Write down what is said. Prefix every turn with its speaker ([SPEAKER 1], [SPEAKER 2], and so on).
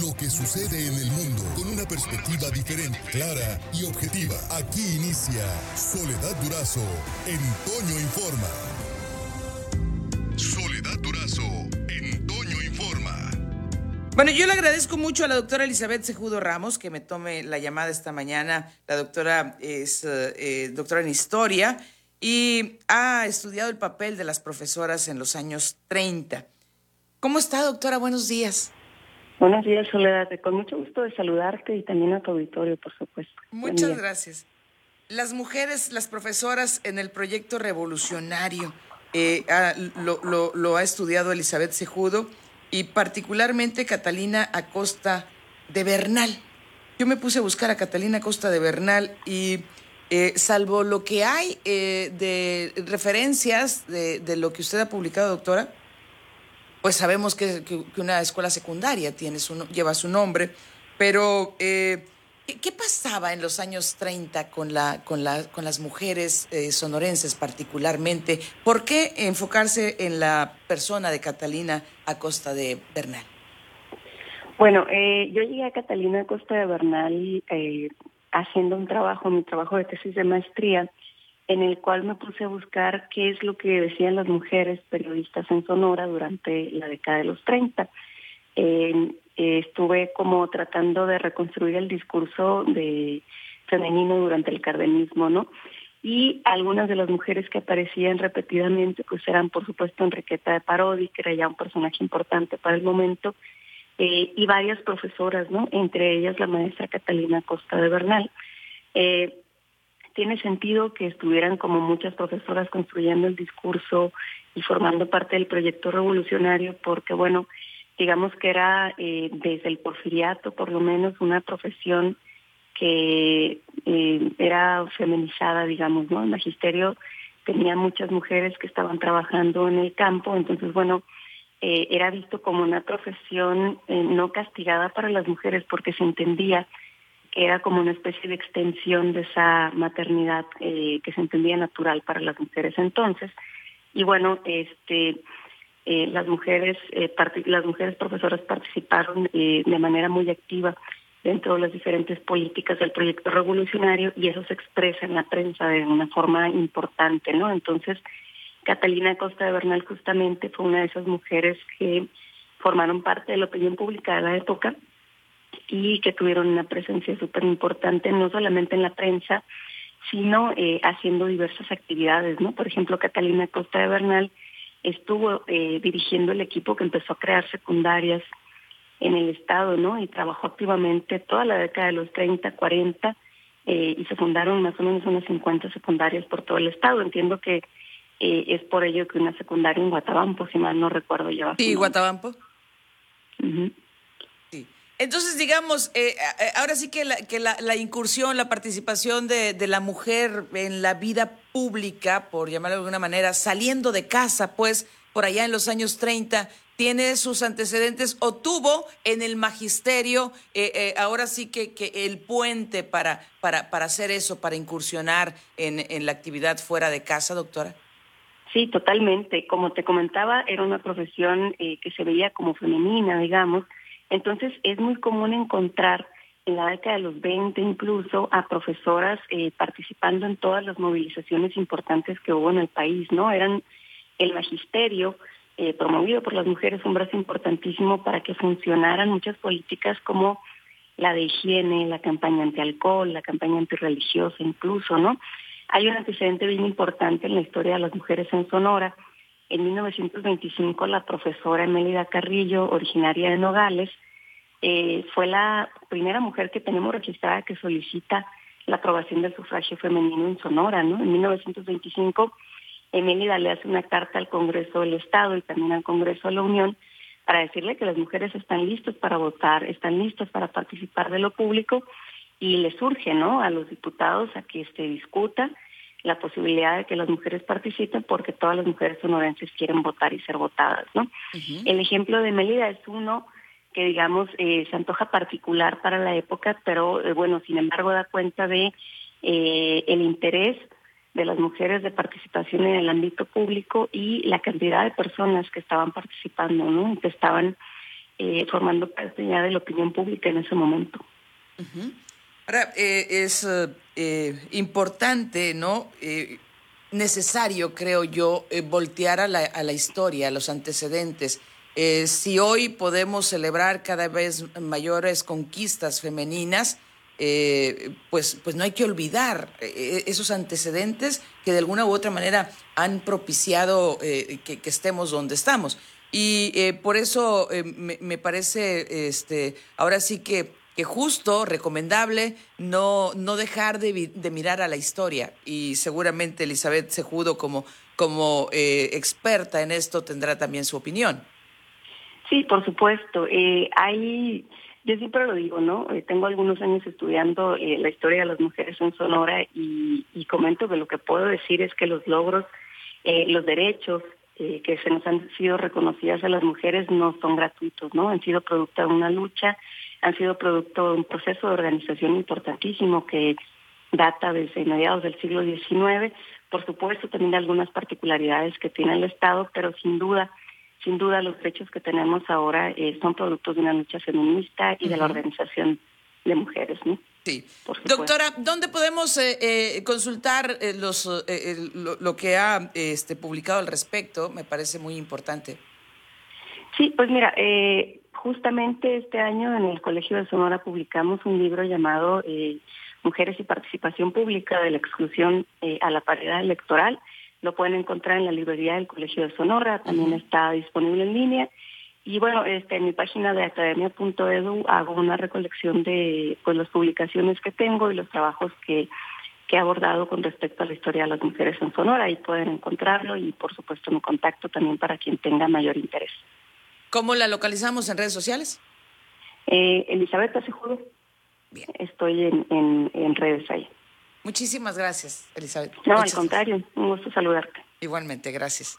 [SPEAKER 1] lo que sucede en el mundo con una perspectiva diferente, clara y objetiva. Aquí inicia Soledad Durazo en Toño Informa. Soledad Durazo en Toño Informa.
[SPEAKER 2] Bueno, yo le agradezco mucho a la doctora Elizabeth Sejudo Ramos que me tome la llamada esta mañana. La doctora es eh, eh, doctora en historia y ha estudiado el papel de las profesoras en los años 30. ¿Cómo está, doctora? Buenos días.
[SPEAKER 3] Buenos días, Soledad. Con mucho gusto de saludarte y también a tu auditorio, por supuesto.
[SPEAKER 2] Muchas gracias. Las mujeres, las profesoras en el proyecto revolucionario, eh, lo, ha estudiado Elizabeth Sejudo y particularmente Catalina Acosta de Bernal. Yo me puse a buscar a Catalina Acosta de Bernal y eh, salvo lo que hay eh, de referencias de, de, lo que usted ha publicado, doctora, pues sabemos que, una escuela secundaria tiene su, lleva su nombre, pero eh, ¿qué, pasaba en los años 30 con, la, con, la, con las mujeres eh, sonorenses particularmente? ¿Por qué enfocarse en la persona de Catalina Acosta de Bernal?
[SPEAKER 3] Bueno, eh, yo llegué a Catalina Acosta de Bernal haciendo un trabajo, mi trabajo de tesis de maestría, en el cual me puse a buscar qué es lo que decían las mujeres periodistas en Sonora durante la década de los 30. Eh, estuve como tratando de reconstruir el discurso femenino durante el cardenismo, ¿no? Y algunas de las mujeres que aparecían repetidamente, pues eran por supuesto Enriqueta de Parodi, que era ya un personaje importante para el momento, eh, y varias profesoras, ¿no? Entre ellas la maestra Catalina Costa de Bernal. Eh, tiene sentido que estuvieran como muchas profesoras construyendo el discurso y formando parte del proyecto revolucionario, porque bueno, digamos que era eh, desde el porfiriato por lo menos una profesión que eh, era feminizada, digamos, ¿no? El magisterio tenía muchas mujeres que estaban trabajando en el campo, entonces bueno, eh, era visto como una profesión no castigada para las mujeres porque se entendía que era como una especie de extensión de esa maternidad eh, que se entendía natural para las mujeres entonces. Y bueno, este eh, las mujeres eh, las mujeres profesoras participaron de manera muy activa dentro de las diferentes políticas del proyecto revolucionario y eso se expresa en la prensa de una forma importante, ¿no? Entonces, Catalina Costa de Bernal justamente fue una de esas mujeres que formaron parte de la opinión pública de la época y que tuvieron una presencia súper importante, no solamente en la prensa, sino eh, haciendo diversas actividades, ¿no? Por ejemplo, Catalina Costa de Bernal estuvo eh, dirigiendo el equipo que empezó a crear secundarias en el Estado, ¿no? Y trabajó activamente toda la década de los 30, 40, eh, y se fundaron más o menos unas 50 secundarias por todo el Estado. Entiendo que eh, es por ello que una secundaria en Guatabampo, si mal no recuerdo, lleva.
[SPEAKER 2] Sí, Guatabampo. Entonces, digamos, eh, eh, ahora sí que, la, que la, incursión, la participación de, la mujer en la vida pública, por llamarlo de alguna manera, saliendo de casa, pues, por allá en los años 30, tiene sus antecedentes o tuvo en el magisterio, eh, ahora sí que, el puente para, para, para hacer eso, para incursionar en, en la actividad fuera de casa, doctora.
[SPEAKER 3] Sí, totalmente. Como te comentaba, era una profesión que se veía como femenina, digamos, entonces es muy común encontrar en la década de los 20 incluso a profesoras eh, participando en todas las movilizaciones importantes que hubo en el país, ¿no? Eran el magisterio eh, promovido por las mujeres un brazo importantísimo para que funcionaran muchas políticas como la de higiene, la campaña anti-alcohol, la campaña antirreligiosa incluso, ¿no? Hay un antecedente bien importante en la historia de las mujeres en Sonora, en 1925 la profesora Emélida Carrillo, originaria de Nogales, eh, fue la primera mujer que tenemos registrada que solicita la aprobación del sufragio femenino en Sonora, ¿no? En 1925, Emélida le hace una carta al Congreso del Estado y también al Congreso de la Unión para decirle que las mujeres están listas para votar, están listas para participar de lo público y le surge, ¿no? A los diputados a que se discuta la posibilidad de que las mujeres participen porque todas las mujeres sonorenses quieren votar y ser votadas, ¿no? El ejemplo de Melida es uno que digamos eh, se antoja particular para la época, pero eh, bueno, sin embargo da cuenta de eh, el interés de las mujeres de participación en el ámbito público y la cantidad de personas que estaban participando, ¿no? Que estaban eh, formando parte ya de la opinión pública en ese momento.
[SPEAKER 2] Ahora, eh, es eh, importante, ¿no? necesario, creo yo, voltear a la, historia, a los antecedentes. si hoy podemos celebrar cada vez mayores conquistas femeninas, eh, pues, pues no hay que olvidar eh, esos antecedentes que de alguna u otra manera han propiciado eh, que, estemos donde estamos. Y por eso me, parece este, ahora sí que, que justo, recomendable, no, no dejar de, de, mirar a la historia. Y seguramente Elizabeth Sejudo, como, como experta en esto, tendrá también su opinión.
[SPEAKER 3] Sí, por supuesto. hay yo siempre lo digo, ¿no? Eh, tengo algunos años estudiando eh, la historia de las mujeres en Sonora y, comento que lo que puedo decir es que los logros, eh, los derechos que se nos han sido reconocidas a las mujeres no son gratuitos, ¿no? Han sido producto de una lucha, han sido producto de un proceso de organización importantísimo que data desde mediados del siglo XIX. Por supuesto, también algunas particularidades que tiene el Estado, pero sin duda sin duda los derechos que tenemos ahora eh, son productos de una lucha feminista y de la organización de mujeres, ¿no?
[SPEAKER 2] Sí. Doctora, ¿dónde podemos eh, eh, consultar los, lo, que ha este, publicado al respecto? Me parece muy importante.
[SPEAKER 3] Sí, pues mira, justamente este año en el Colegio de Sonora publicamos un libro llamado Mujeres y Participación Pública de la Exclusión a la Paridad Electoral lo pueden encontrar en la librería del Colegio de Sonora, también está disponible en línea. Y bueno, este, en mi página de academia.edu hago una recolección de pues, las publicaciones que tengo y los trabajos que, que he abordado con respecto a la historia de las mujeres en Sonora. Ahí pueden encontrarlo y por supuesto mi contacto también para quien tenga mayor interés.
[SPEAKER 2] ¿Cómo la localizamos en redes sociales?
[SPEAKER 3] Eh, Elizabeth Acejudo. Bien. Estoy en, en, en redes ahí.
[SPEAKER 2] Muchísimas gracias, Elizabeth.
[SPEAKER 3] No, al contrario, un gusto saludarte.
[SPEAKER 2] Igualmente, gracias.